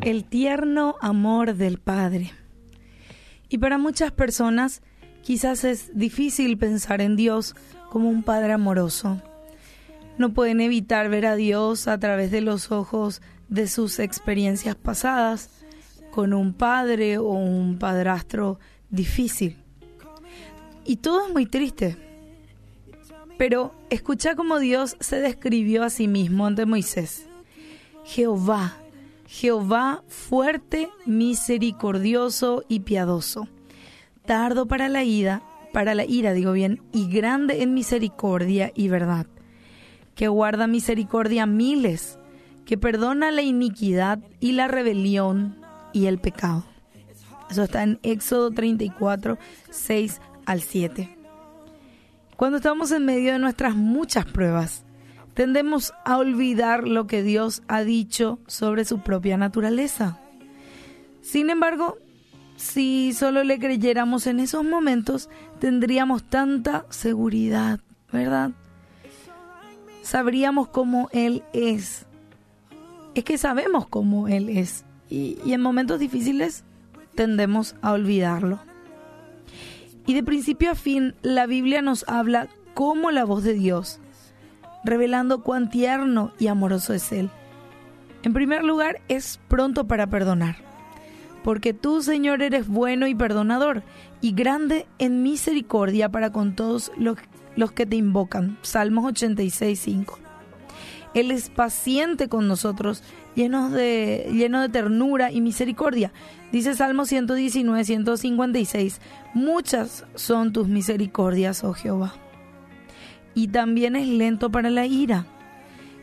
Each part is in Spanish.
El tierno amor del Padre. Y para muchas personas quizás es difícil pensar en Dios como un Padre amoroso. No pueden evitar ver a Dios a través de los ojos de sus experiencias pasadas con un padre o un padrastro difícil. Y todo es muy triste. Pero escucha cómo Dios se describió a sí mismo ante Moisés. Jehová, Jehová fuerte, misericordioso y piadoso, tardo para la ira, para la ira, digo bien, y grande en misericordia y verdad, que guarda misericordia a miles, que perdona la iniquidad y la rebelión y el pecado. Eso está en Éxodo 34, 6 al 7. Cuando estamos en medio de nuestras muchas pruebas, tendemos a olvidar lo que Dios ha dicho sobre su propia naturaleza. Sin embargo, si solo le creyéramos en esos momentos, tendríamos tanta seguridad, ¿verdad? Sabríamos cómo Él es. Es que sabemos cómo Él es. Y, y en momentos difíciles tendemos a olvidarlo. Y de principio a fin, la Biblia nos habla como la voz de Dios, revelando cuán tierno y amoroso es Él. En primer lugar, es pronto para perdonar, porque tú, Señor, eres bueno y perdonador, y grande en misericordia para con todos los, los que te invocan. Salmos 86, 5. Él es paciente con nosotros, lleno de, lleno de ternura y misericordia. Dice Salmo 119, 156, muchas son tus misericordias, oh Jehová. Y también es lento para la ira.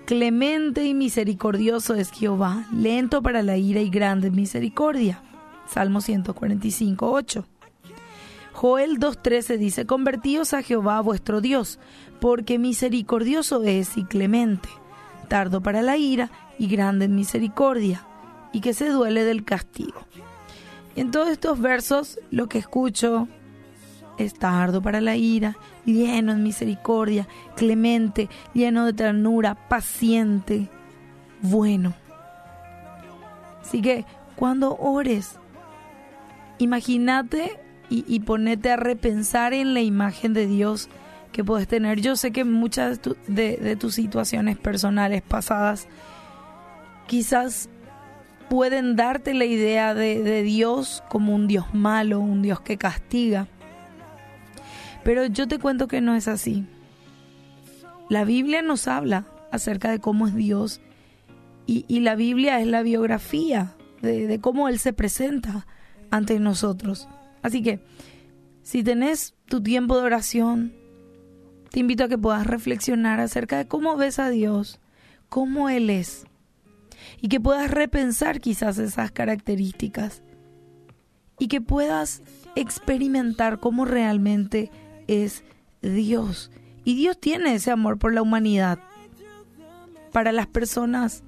Clemente y misericordioso es Jehová, lento para la ira y grande misericordia. Salmo 145, 8. Joel 2.13 dice, Convertíos a Jehová vuestro Dios, porque misericordioso es y clemente, tardo para la ira y grande misericordia, y que se duele del castigo. Y en todos estos versos lo que escucho es tardo para la ira, lleno en misericordia, clemente, lleno de ternura, paciente, bueno. Así que cuando ores, imagínate y, y, ponete a repensar en la imagen de Dios que puedes tener. Yo sé que muchas de, de, de tus situaciones personales pasadas quizás pueden darte la idea de, de, Dios como un Dios malo, un Dios que castiga. Pero yo te cuento que no es así. La Biblia nos habla acerca de cómo es Dios y, y la Biblia es la biografía de, de, cómo Él se presenta ante nosotros. Así que si tenés tu tiempo de oración, te invito a que puedas reflexionar acerca de cómo ves a Dios, cómo Él es y que puedas repensar quizás esas características y que puedas experimentar cómo realmente es Dios. Y Dios tiene ese amor por la humanidad, para las personas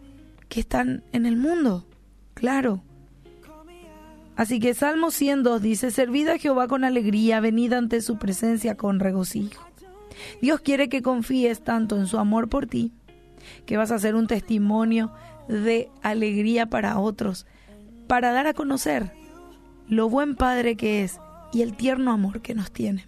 que están en el mundo, claro. Así que Salmo 102 dice, Servid a Jehová con alegría, venid ante su presencia con regocijo. Dios quiere que confíes tanto en su amor por ti, que vas a ser un testimonio de alegría para otros, para dar a conocer lo buen Padre que es y el tierno amor que nos tiene.